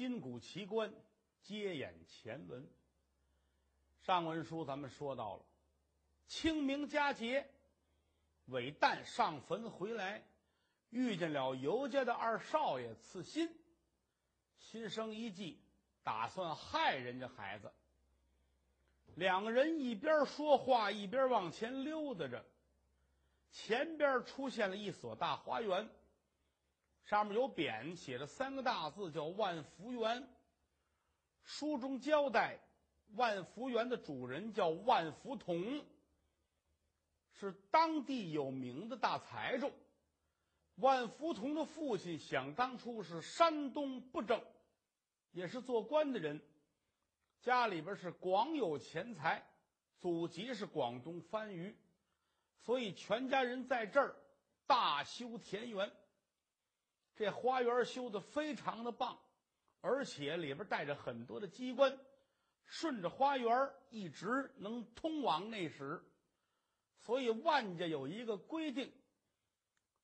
金谷奇观，接演前文。上文书咱们说到了，清明佳节，韦诞上坟回来，遇见了尤家的二少爷刺心，心生一计，打算害人家孩子。两个人一边说话一边往前溜达着，前边出现了一所大花园，上面有匾，写着三个大字，叫万福园。书中交代。万福园的主人叫万福同，是当地有名的大财主。万福同的父亲想当初是山东布政，也是做官的人，家里边是广有钱财，祖籍是广东番禺，所以全家人在这儿大修田园。这花园修的非常的棒，而且里边带着很多的机关。顺着花园一直能通往内室，所以万家有一个规定，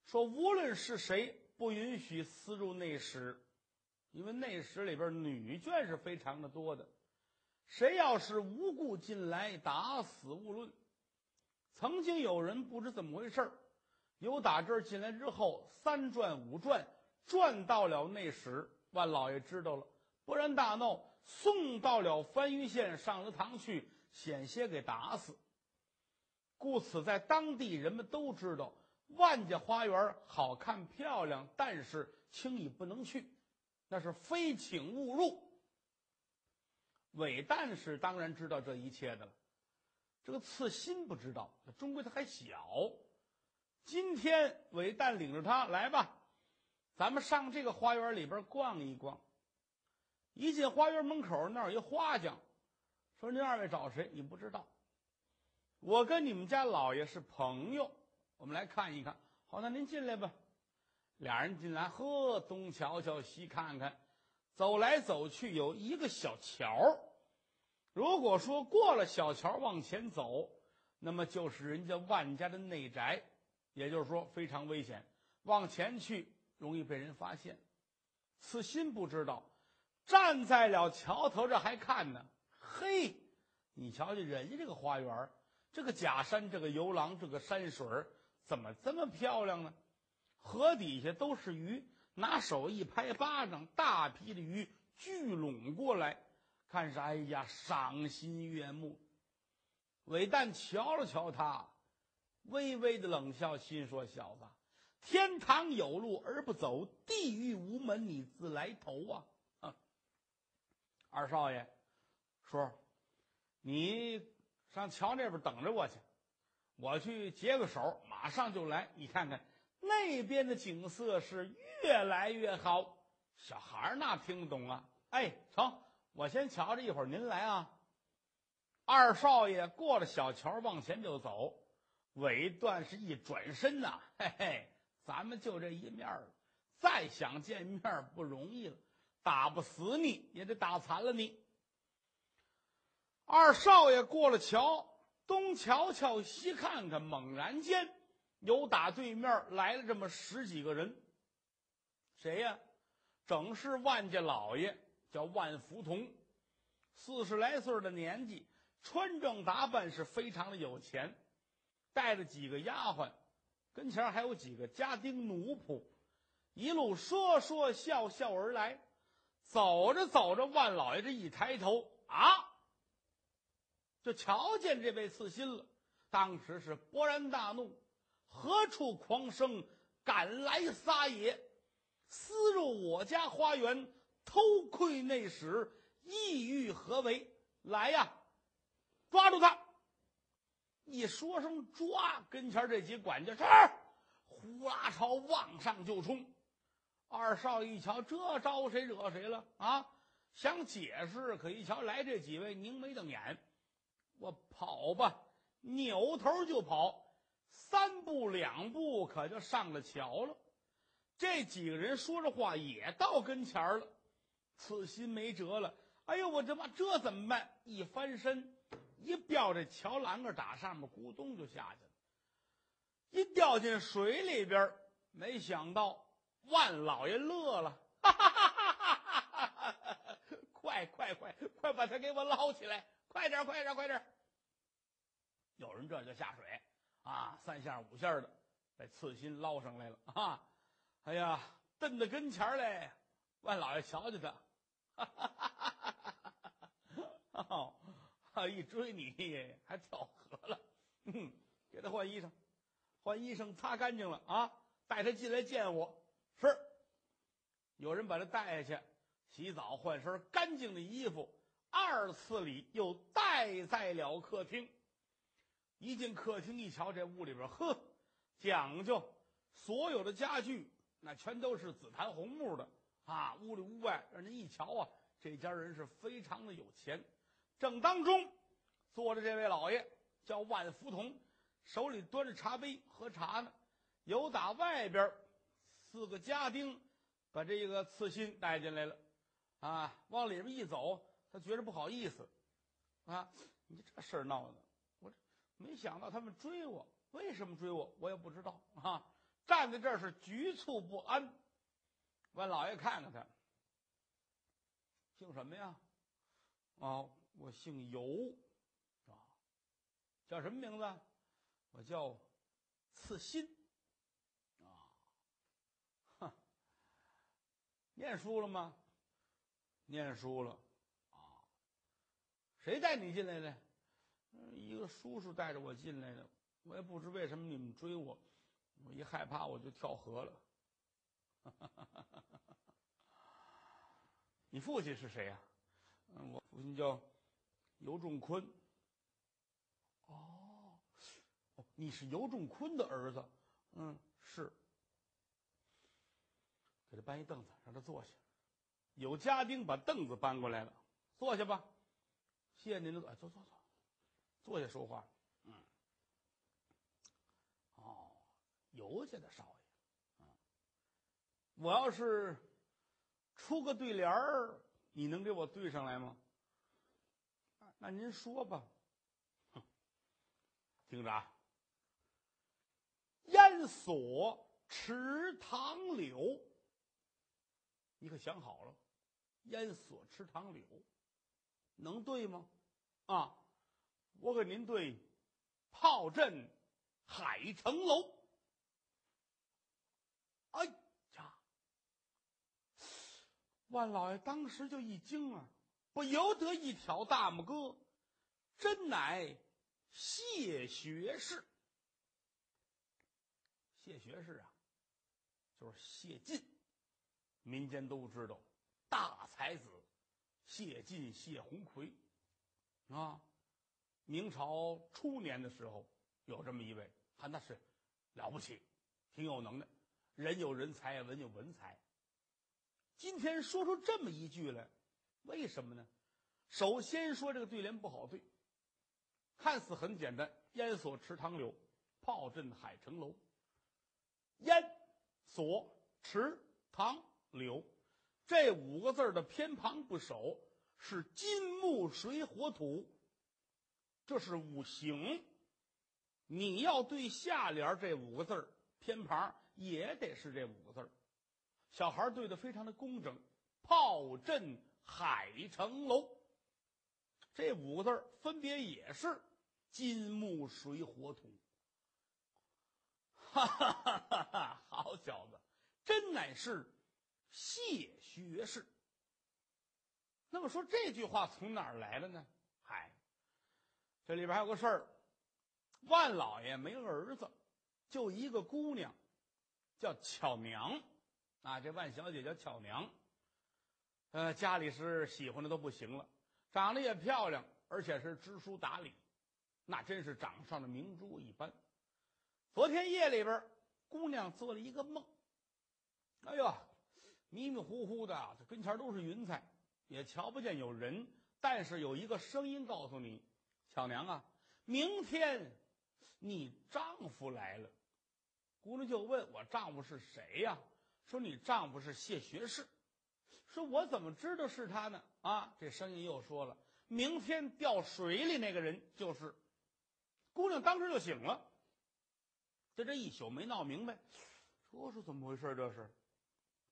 说无论是谁不允许私入内室，因为内室里边女眷是非常的多的，谁要是无故进来，打死勿论。曾经有人不知怎么回事有打这进来之后三转五转转到了内室，万老爷知道了，勃然大怒。送到了番禺县上了堂去，险些给打死。故此，在当地人们都知道万家花园好看漂亮，但是轻易不能去，那是非请勿入。韦旦是当然知道这一切的了，这个刺心不知道，终归他还小。今天韦旦领着他来吧，咱们上这个花园里边逛一逛。一进花园门口，那儿有一花匠，说：“您二位找谁？你不知道。我跟你们家老爷是朋友，我们来看一看。好，那您进来吧。”俩人进来，呵，东瞧瞧，西看看，走来走去，有一个小桥。如果说过了小桥往前走，那么就是人家万家的内宅，也就是说非常危险，往前去容易被人发现。此心不知道。站在了桥头这还看呢，嘿，你瞧瞧人家这个花园，这个假山，这个游廊，这个山水怎么这么漂亮呢？河底下都是鱼，拿手一拍巴掌，大批的鱼聚拢过来，看是哎呀，赏心悦目。韦旦瞧了瞧他，微微的冷笑，心说：“小子，天堂有路而不走，地狱无门你自来投啊！”二少爷，叔，你上桥那边等着我去，我去接个手，马上就来。你看看那边的景色是越来越好。小孩那听不懂啊？哎，成，我先瞧着，一会儿您来啊。二少爷过了小桥，往前就走。尾段是一转身呐，嘿嘿，咱们就这一面了，再想见面不容易了。打不死你也得打残了你。二少爷过了桥，东瞧瞧，西看看，猛然间有打对面来了这么十几个人。谁呀？正是万家老爷，叫万福同，四十来岁的年纪，穿正打扮是非常的有钱，带着几个丫鬟，跟前还有几个家丁奴仆，一路说说笑笑而来。走着走着，万老爷这一抬头啊，就瞧见这位刺心了。当时是勃然大怒，何处狂生，敢来撒野，私入我家花园，偷窥内室，意欲何为？来呀，抓住他！一说声抓，跟前这几管家是呼啦朝往上就冲。二少爷一瞧，这招谁惹谁了啊？想解释，可一瞧来这几位，凝眉瞪眼。我跑吧，扭头就跑，三步两步可就上了桥了。这几个人说着话也到跟前了，此心没辙了。哎呦，我这妈这怎么办？一翻身，一掉这桥栏杆打上面，咕咚就下去了。一掉进水里边，没想到。万老爷乐了，哈哈哈哈哈哈！快快快快把他给我捞起来！快点快点快点！有人这就下水啊，三下五下的把刺心捞上来了啊！哎呀，蹬到跟前来，万老爷瞧瞧他，哈哈哈哈哈哈！哦，一追你还跳河了，嗯，给他换衣裳，换衣裳擦干净了啊，带他进来见我。是，有人把他带下去洗澡换身干净的衣服，二次礼又带在了客厅。一进客厅一瞧，这屋里边呵，讲究，所有的家具那全都是紫檀红木的啊，屋里屋外让人一瞧啊，这家人是非常的有钱。正当中坐着这位老爷叫万福同，手里端着茶杯喝茶呢。有打外边四个家丁把这个刺心带进来了，啊，往里边一走，他觉着不好意思，啊，你这事儿闹的。我这没想到他们追我，为什么追我？我也不知道啊！站在这儿是局促不安。万老爷看看他，姓什么呀？哦，我姓尤，啊，叫什么名字？我叫刺心，啊，哼，念书了吗？念书了，啊，谁带你进来的？一个叔叔带着我进来的，我也不知为什么你们追我，我一害怕我就跳河了。你父亲是谁呀？我父亲叫尤仲坤。哦，哦，你是尤仲坤的儿子？嗯，是。给他搬一凳子，让他坐下。有家丁把凳子搬过来了，坐下吧。谢谢您的，哎，坐坐坐。坐下说话，嗯，哦，尤家的少爷，啊，我要是出个对联儿，你能给我对上来吗？那您说吧，哼，听着啊，烟锁池塘柳，你可想好了，烟锁池塘柳，能对吗？啊。我给您对，炮阵海城楼。哎呀，万老爷当时就一惊啊，不由得一挑大拇哥，真乃谢学士。谢学士啊，就是谢晋，民间都知道，大才子谢晋、谢鸿逵啊。明朝初年的时候，有这么一位，他那是了不起，挺有能耐，人有人才，文有文才。今天说出这么一句来，为什么呢？首先说这个对联不好对，看似很简单，“烟锁池塘柳，炮震海城楼”。烟锁池塘柳这五个字的偏旁不守，是金木水火土。这是五行，你要对下联这五个字偏旁也得是这五个字小孩对的非常的工整，炮震海城楼，这五个字分别也是金木水火土。哈哈哈哈哈！好小子，真乃是谢学士。那么说这句话从哪儿来的呢？嗨。这里边还有个事儿，万老爷没儿子，就一个姑娘，叫巧娘，啊，这万小姐叫巧娘，呃，家里是喜欢的都不行了，长得也漂亮，而且是知书达理，那真是掌上的明珠一般。昨天夜里边，姑娘做了一个梦，哎呀，迷迷糊糊的，这跟前都是云彩，也瞧不见有人，但是有一个声音告诉你。巧娘啊，明天你丈夫来了。姑娘就问我丈夫是谁呀？说你丈夫是谢学士。说我怎么知道是他呢？啊，这声音又说了，明天掉水里那个人就是。姑娘当时就醒了。这这一宿没闹明白，说是怎么回事？这是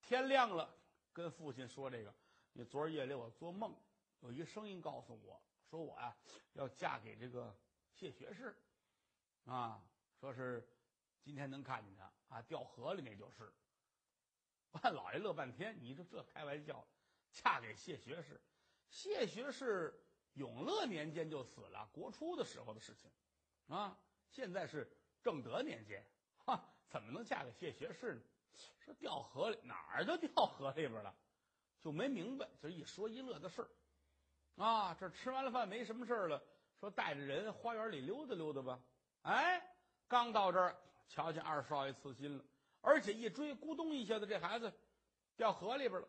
天亮了，跟父亲说这个。你昨儿夜里我做梦，有一声音告诉我说我呀、要嫁给这个谢学士，啊，说是今天能看见他啊，掉河里那就是。万老爷乐半天，你说这开玩笑，嫁给谢学士，谢学士永乐年间就死了，国初的时候的事情，啊，现在是正德年间，哈，怎么能嫁给谢学士呢？说掉河里哪儿就掉河里边了，就没明白，就一说一乐的事儿，啊，这吃完了饭没什么事儿了，说带着人花园里溜达溜达吧，哎，刚到这儿，瞧见二少爷刺心了。而且一追，咕咚一下子，这孩子掉河里边了。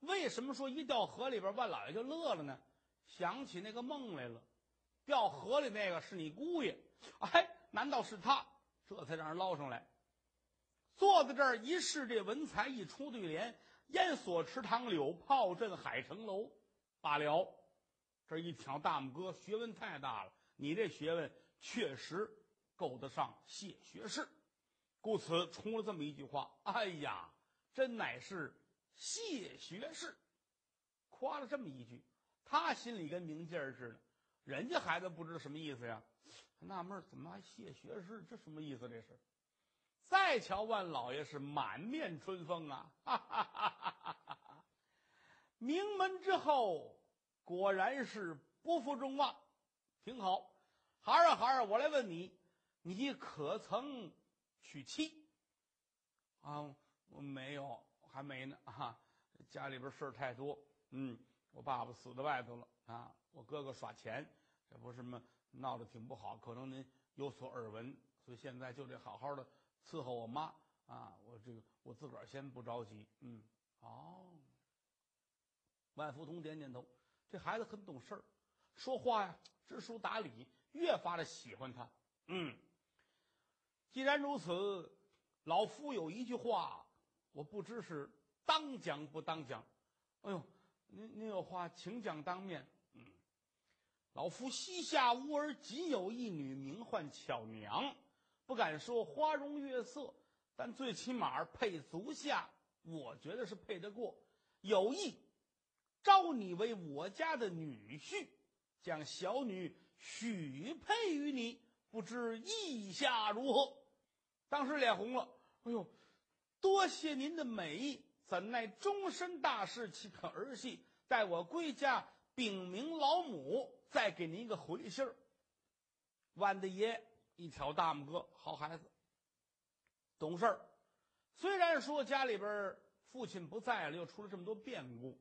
为什么说一掉河里边，万老爷就乐了呢？想起那个梦来了，掉河里那个是你姑爷，哎，难道是他？这才让人捞上来。坐在这儿一试这文才，一出对联：烟锁池塘柳，炮震海城楼。罢了，这一挑大拇哥，学问太大了。你这学问确实够得上谢学士。故此出了这么一句话：“哎呀，真乃是谢学士。”夸了这么一句，他心里跟明镜似的。人家孩子不知道什么意思呀，纳闷怎么还谢学士？这什么意思？这是。再瞧万老爷是满面春风啊！哈哈哈哈哈哈！名门之后，果然是不负众望，挺好。孩儿啊孩儿，我来问你，你可曾？娶妻啊？我没有，还没呢啊！家里边事儿太多。嗯，我爸爸死在外头了啊，我哥哥耍钱，这不是什么闹得挺不好，可能您有所耳闻，所以现在就得好好的伺候我妈啊。我这个我自个儿先不着急。嗯，哦。万福通点点头，这孩子很懂事儿，说话呀知书达理，越发的喜欢他。嗯。既然如此，老夫有一句话，我不知是当讲不当讲。哎呦，您您有话请讲当面。嗯，老夫膝下无儿，仅有一女，名唤巧娘。不敢说花容月色，但最起码配足下，我觉得是配得过。有意招你为我家的女婿，将小女许配于你，不知意下如何？当时脸红了，哎呦，多谢您的美意，怎奈终身大事，岂可儿戏？待我归家禀明老母，再给您一个回信儿。万大爷一挑大拇哥，好孩子，懂事儿。虽然说家里边父亲不在了，又出了这么多变故，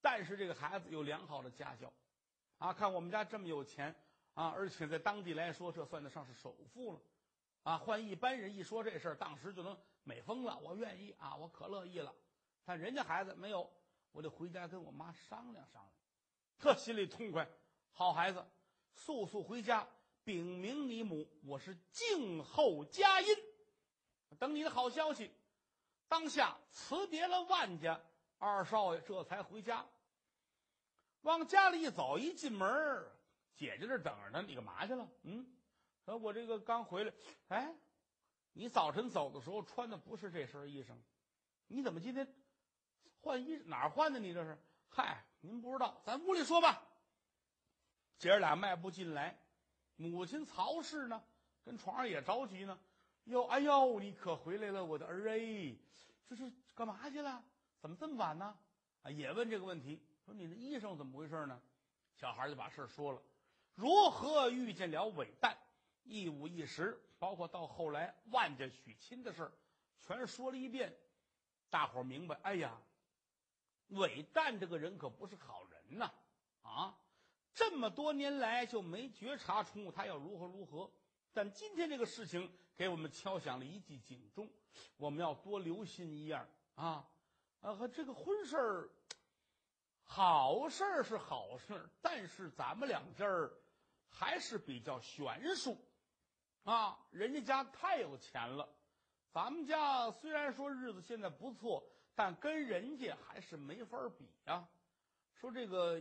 但是这个孩子有良好的家教，啊，看我们家这么有钱啊，而且在当地来说，这算得上是首富了。啊，换一般人一说这事儿，当时就能美疯了。我愿意啊，我可乐意了。但人家孩子没有，我得回家跟我妈商量商量。特心里痛快，好孩子，速速回家禀明你母，我是静候佳音，等你的好消息。当下辞别了万家二少爷，这才回家。往家里一走，一进门，姐姐这等着呢。你干嘛去了？嗯。说我这个刚回来，哎，你早晨走的时候穿的不是这身衣裳，你怎么今天换衣哪儿换的？你这是？嗨，您不知道，咱屋里说吧。姐儿俩迈步进来，母亲曹氏呢，跟床上也着急呢。哟，哎呦，你可回来了，我的儿哎，这是干嘛去了？怎么这么晚呢？啊，也问这个问题，说你的衣裳怎么回事呢？小孩就把事说了，如何遇见了韦诞。一五一十，包括到后来万家娶亲的事儿，全说了一遍。大伙儿明白，哎呀，韦诞这个人可不是好人呐！啊，这么多年来就没觉察出他要如何如何。但今天这个事情给我们敲响了一记警钟，我们要多留心一样啊！啊，和这个婚事儿，好事儿是好事儿，但是咱们两家儿还是比较悬殊。啊，人家家太有钱了，咱们家虽然说日子现在不错，但跟人家还是没法比呀。说这个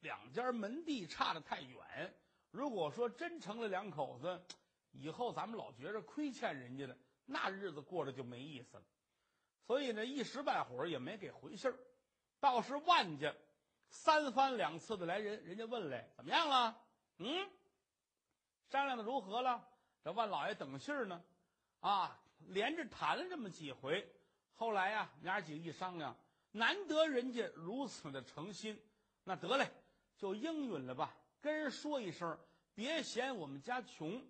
两家门第差的太远，如果说真成了两口子，以后咱们老觉着亏欠人家的，那日子过着就没意思了。所以呢，一时半会儿也没给回信儿。倒是万家三番两次的来人，人家问来怎么样了？嗯，商量的如何了？这万老爷等信儿呢，啊，连着谈了这么几回，后来呀，娘儿几个一商量，难得人家如此的诚心，那得嘞，就应允了吧。跟人说一声，别嫌我们家穷。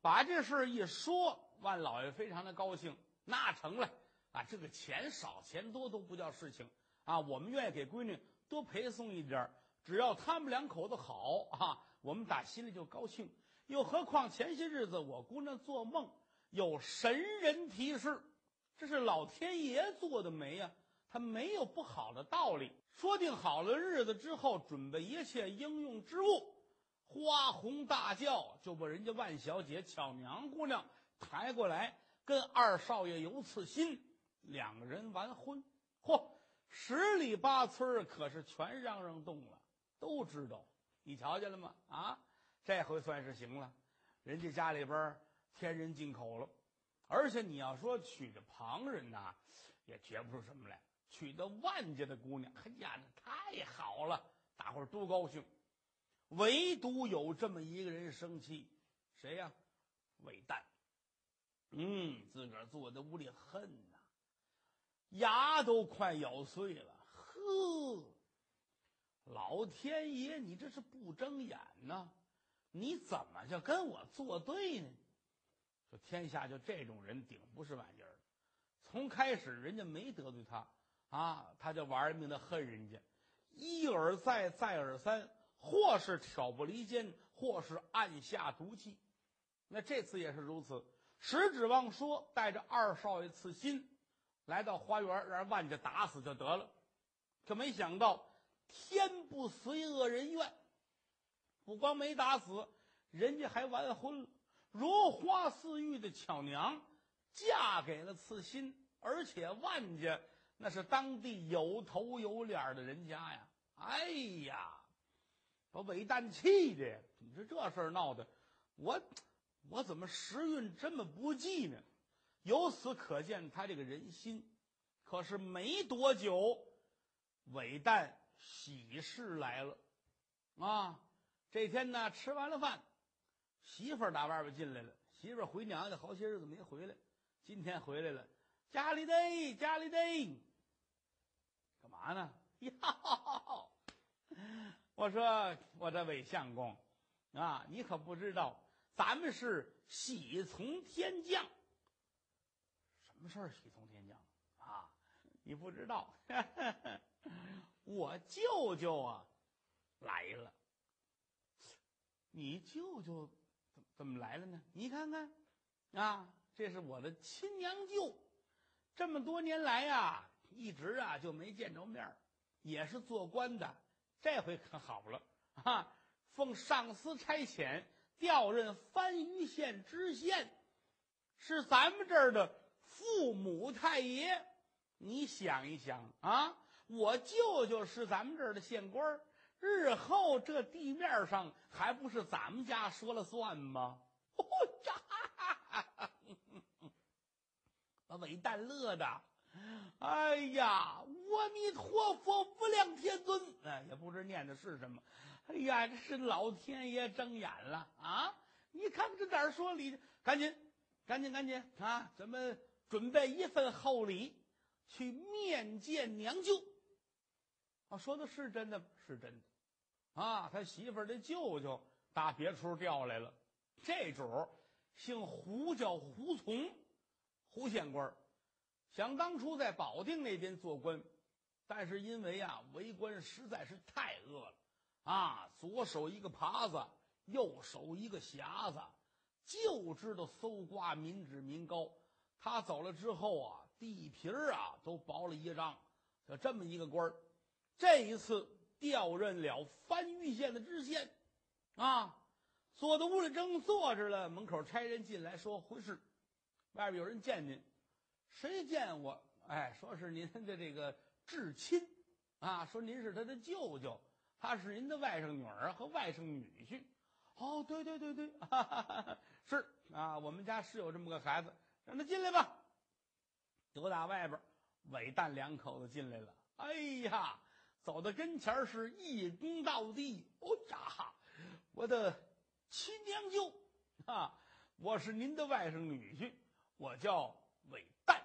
把这事儿一说，万老爷非常的高兴。那成了啊，这个钱少钱多都不叫事情啊，我们愿意给闺女多陪送一点只要他们两口子好啊，我们打心里就高兴。又何况前些日子我姑娘做梦有神人提示，这是老天爷做的媒呀，他没有不好的道理。说定好了日子之后，准备一切应用之物。花红大轿就把人家万小姐巧娘姑娘抬过来，跟二少爷尤次心，两个人完婚。嚯，十里八村可是全嚷嚷动了，都知道。你瞧见了吗？啊，这回算是行了，人家家里边天人进口了。而且你要说娶着旁人呐，也觉不出什么来；娶的万家的姑娘，哎呀，那太好了，大伙儿都高兴。唯独有这么一个人生气，谁呀？韦诞。嗯，自个儿坐在屋里恨呐，牙都快咬碎了。呵，老天爷，你这是不睁眼呐？你怎么就跟我作对呢？说天下就这种人顶不是玩意儿。从开始人家没得罪他啊，他就玩命的恨人家，一而再，再而三。或是挑拨离间，或是暗下毒计，那这次也是如此。石指望说带着二少爷刺心，来到花园，让万家打死就得了。可没想到天不随恶人愿，不光没打死，人家还完婚了。如花似玉的巧娘嫁给了刺心，而且万家那是当地有头有脸的人家呀！哎呀！把韦诞气的，你说这事儿闹的，我我怎么时运这么不济呢？由此可见他这个人心。可是没多久，韦诞喜事来了啊！这天呢，吃完了饭，媳妇儿打外边进来了。媳妇儿回娘家好些日子没回来，今天回来了。家里的，家里的，干嘛呢？呀！我说我这韦相公，啊，你可不知道，咱们是喜从天降。什么事儿喜从天降啊？你不知道，我舅舅啊来了。你舅舅怎怎么来了呢？你看看，啊，这是我的亲娘舅，这么多年来呀，一直啊就没见着面也是做官的。这回可好了啊！奉上司差遣调任番禺县知县，是咱们这儿的父母太爷。你想一想啊，我舅舅是咱们这儿的县官，日后这地面上还不是咱们家说了算吗？哦呀，把韦诞乐的。哎呀，阿弥陀佛，无量天尊！哎，也不知念的是什么。哎呀，这是老天爷睁眼了啊！你看这哪儿说理？赶紧，赶紧，赶紧啊！咱们准备一份厚礼，去面见娘舅。啊，说的是真的，是真的。啊，他媳妇儿的舅舅打别处调来了，这主儿姓胡，叫胡从，胡县官儿。想当初在保定那边做官，但是因为啊为官实在是太恶了，啊左手一个耙子，右手一个匣子，就知道搜刮民脂民膏。他走了之后啊，地皮儿啊都薄了一张，就这么一个官儿。这一次调任了番禺县的知县，啊，坐在屋里正坐着了，门口差人进来说回事，外边有人见您。谁见我？哎，说是您的这个至亲，啊，说您是他的舅舅，他是您的外甥女儿和外甥女婿。哦，对对对对，哈哈哈是啊，我们家是有这么个孩子，让他进来吧。都打外边，韦诞两口子进来了。哎呀，走到跟前儿是一躬到地。哦呀，我的亲娘舅啊，我是您的外甥女婿，我叫韦旦。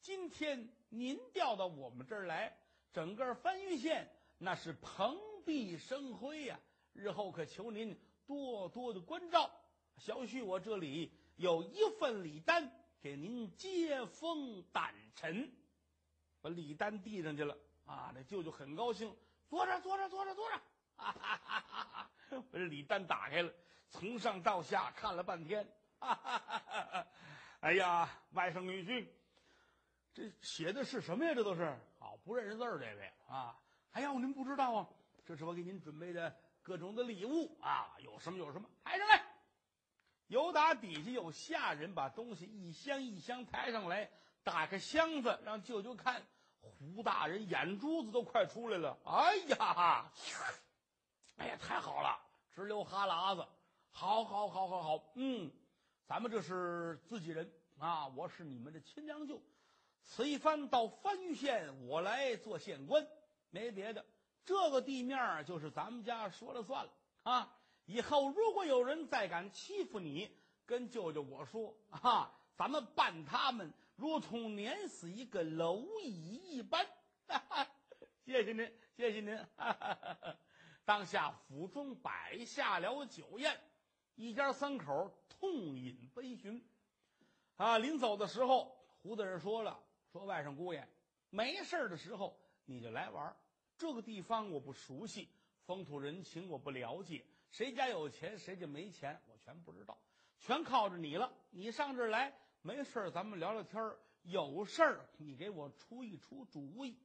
今天您调到我们这儿来，整个番禺县那是蓬荜生辉呀、日后可求您多多的关照。小婿我这里有一份礼单，给您接风掸尘。把礼单递上去了啊！这舅舅很高兴，坐着，坐着，坐着，坐着。哈哈哈哈！把这礼单打开了，从上到下看了半天。哈哈哈哈！哎呀，外甥女婿，这写的是什么呀？这都是好不认识字儿，这位啊！哎呀，您不知道啊，这是我给您准备的各种的礼物啊，有什么有什么，抬上来。由打底下有下人把东西一箱一箱抬上来，打开箱子让舅舅看。胡大人眼珠子都快出来了！哎呀，哎呀，太好了，直流哈喇子！好，好，好，好，好，嗯，咱们这是自己人啊，我是你们的亲娘舅。此一番到番禺县，我来做县官，没别的，这个地面就是咱们家说了算了啊！以后如果有人再敢欺负你，跟舅舅我说啊，咱们办他们。如同碾死一个蝼蚁一般，谢谢您，谢谢您。当下府中摆下了酒宴，一家三口痛饮杯巡。啊，临走的时候，胡大人说了：“说外甥姑爷，没事的时候你就来玩这个地方我不熟悉，风土人情我不了解，谁家有钱谁家没钱我全不知道，全靠着你了。你上这儿来。”没事儿，咱们聊聊天儿；有事儿，你给我出一出主意。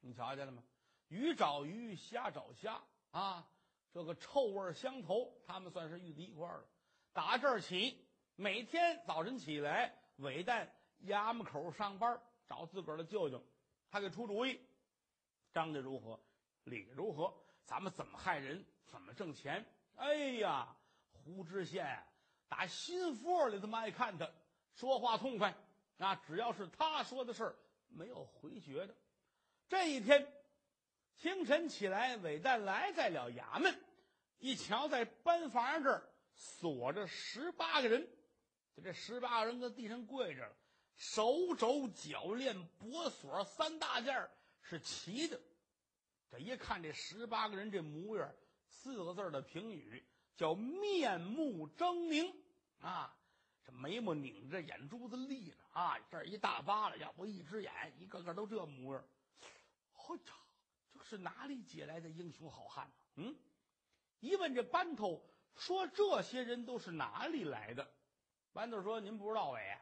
你瞧见了吗？鱼找鱼，虾找虾啊！这个臭味相投，他们算是遇在一块儿了。打这儿起，每天早晨起来，韦旦衙门口上班，找自个儿的舅舅，他给出主意：张家如何，李家如何，咱们怎么害人，怎么挣钱？哎呀，胡知县打心窝里这么爱看他。说话痛快，啊，只要是他说的事儿，没有回绝的。这一天清晨起来，韦旦来在了衙门，一瞧在班房这儿锁着十八个人，就这十八个人搁地上跪着了，手肘脚链脖锁三大件是齐的。这一看这十八个人这模样，四个字的评语叫面目狰狞啊。这眉毛拧着，眼珠子立着啊！这一大疤了，要不一只眼，一个个都这模样。嚯呀，这是哪里借来的英雄好汉呢？嗯，一问这班头说，这些人都是哪里来的？班头说：“您不知道哎，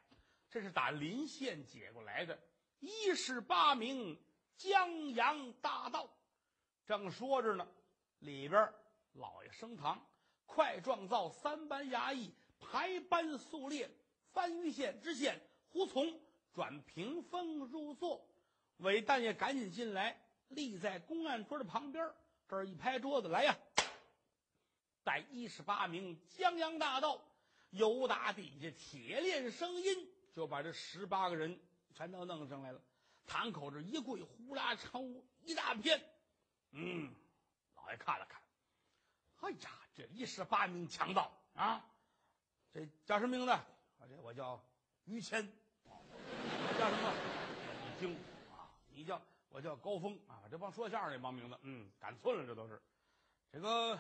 这是打临县解过来的，一十八名江洋大盗。”正说着呢，里边老爷升堂，快状造三班衙役。排班肃列，番禺县知县胡从转屏风入座，韦大爷赶紧进来，立在公案桌的旁边。这儿一拍桌子，来呀！带一十八名江洋大盗，由打底下铁链声音，就把这十八个人全都弄上来了。堂口这一跪，呼啦抽一大片。嗯，老爷看了看，哎呀，这一十八名强盗啊！这叫什么名字？啊，这我叫于谦。叫什么？你听啊，你叫我叫高峰啊。这帮说相声那帮名字，嗯，赶寸了，这都是。这个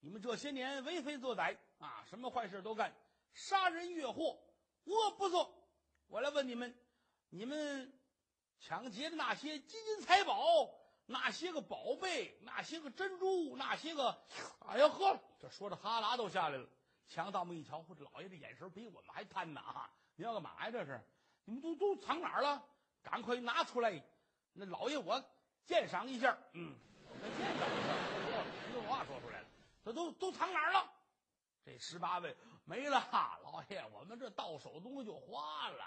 你们这些年为非作歹啊，什么坏事都干，杀人越货，我不做。我来问你们，你们抢劫的那些金银财宝，那些个宝贝，那些个珍珠，那些个……哎呀呵，这说着哈喇都下来了。强盗们一瞧，这老爷的眼神比我们还贪呐！啊，你要干嘛呀？这是你们都都藏哪儿了？赶快拿出来！那老爷我鉴赏一下。嗯，鉴赏一下，说实话说出来了，这都都藏哪儿了？这十八位没了，老爷，我们这到手东西就花了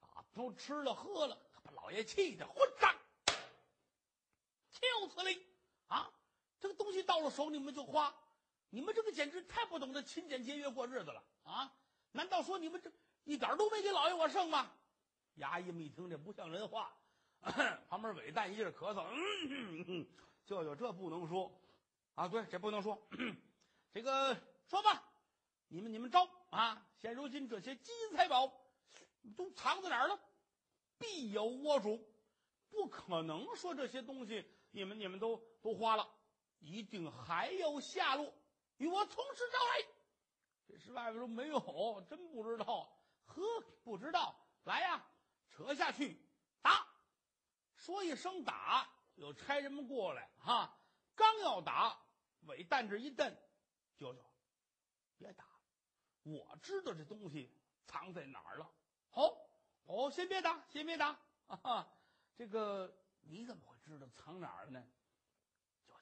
啊，都吃了喝了，把老爷气的混账！挑死你啊！这个东西到了手，你们就花。你们这个简直太不懂得勤俭节约过日子了啊！难道说你们这一点都没给老爷我剩吗？衙役们一听，这不像人话旁边韦诞一阵咳嗽，嗯，舅舅这不能说啊，对，这不能说。这个说吧，你们你们招啊！现如今这些金银财宝都藏在哪儿了？必有窝主，不可能说这些东西你们你们都都花了，一定还有下落。与我从实招来。这十八位说没有，真不知道。呵，不知道，来呀，扯下去打。说一声打，有差人们过来哈，刚要打，韦旦这一瞪。舅舅，别打！我知道这东西藏在哪儿了。好，哦，先别打，先别打啊！这个你怎么会知道藏哪儿了呢？舅舅，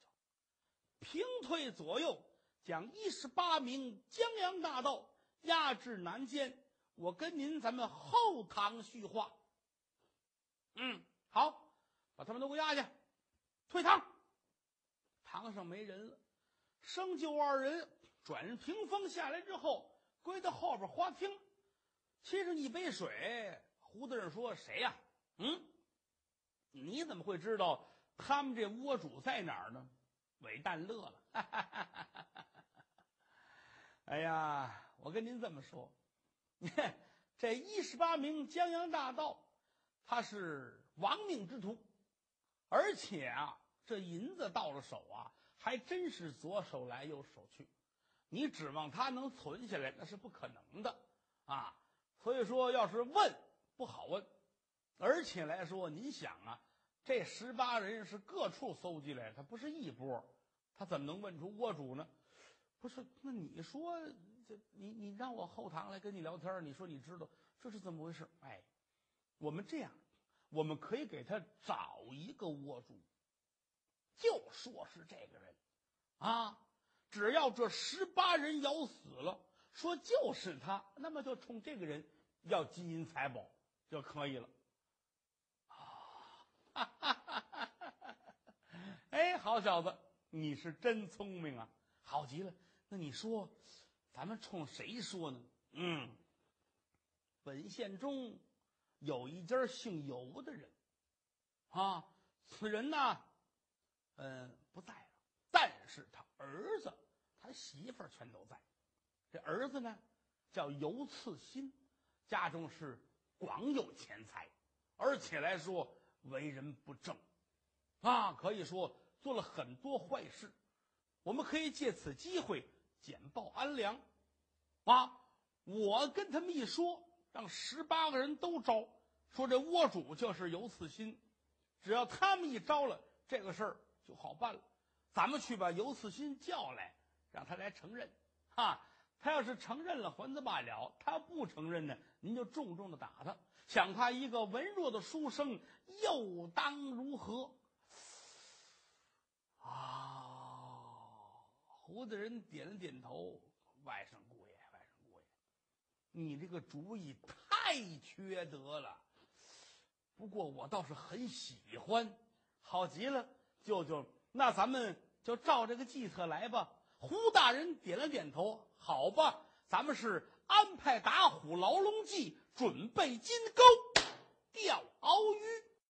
平退左右，将一十八名江洋大盗押至南监。我跟您咱们后堂叙话。嗯，好，把他们都给我押去，退堂。堂上没人了。生就二人转屏风下来之后，归到后边花厅，沏上一杯水。胡大人说：“谁呀？嗯，你怎么会知道他们这窝主在哪儿呢？”韦旦乐了：“哈哈哈哎呀，我跟您这么说，你 看这一十八名江洋大盗，他是亡命之徒，而且啊，这银子到了手啊。”还真是左手来右手去，你指望他能存下来，那是不可能的啊！所以说，要是问不好问，而且来说，你想啊，这十八人是各处搜集来的，他不是一波，他怎么能问出窝主呢？不是，那你说这你你让我后堂来跟你聊天，你说你知道这是怎么回事？哎，我们这样，我们可以给他找一个窝主。就说是这个人，啊，只要这十八人咬死了，说就是他，那么就冲这个人要金银财宝就可以了。哈，哎，好小子，你是真聪明啊，好极了。那你说，咱们冲谁说呢？嗯，本县中有一家姓尤的人，啊，此人呢。嗯，不在了。但是他儿子、他媳妇儿全都在。这儿子呢，叫尤次新，家中是广有钱财，而且来说为人不正，啊，可以说做了很多坏事。我们可以借此机会简报安良，啊，我跟他们一说，让十八个人都招，说这窝主就是尤次新，只要他们一招了，这个事儿。就好办了，咱们去把尤次新叫来，让他来承认，哈，他要是承认了，还则罢了；他不承认呢，您就重重的打他。想他一个文弱的书生，又当如何？啊，胡大人点了点头，外甥姑爷，外甥姑爷，你这个主意太缺德了。不过我倒是很喜欢，好极了。舅舅，那咱们就照这个计策来吧。胡大人点了点头，好吧，咱们是安排打虎牢笼记，准备金钩钓鳌鱼。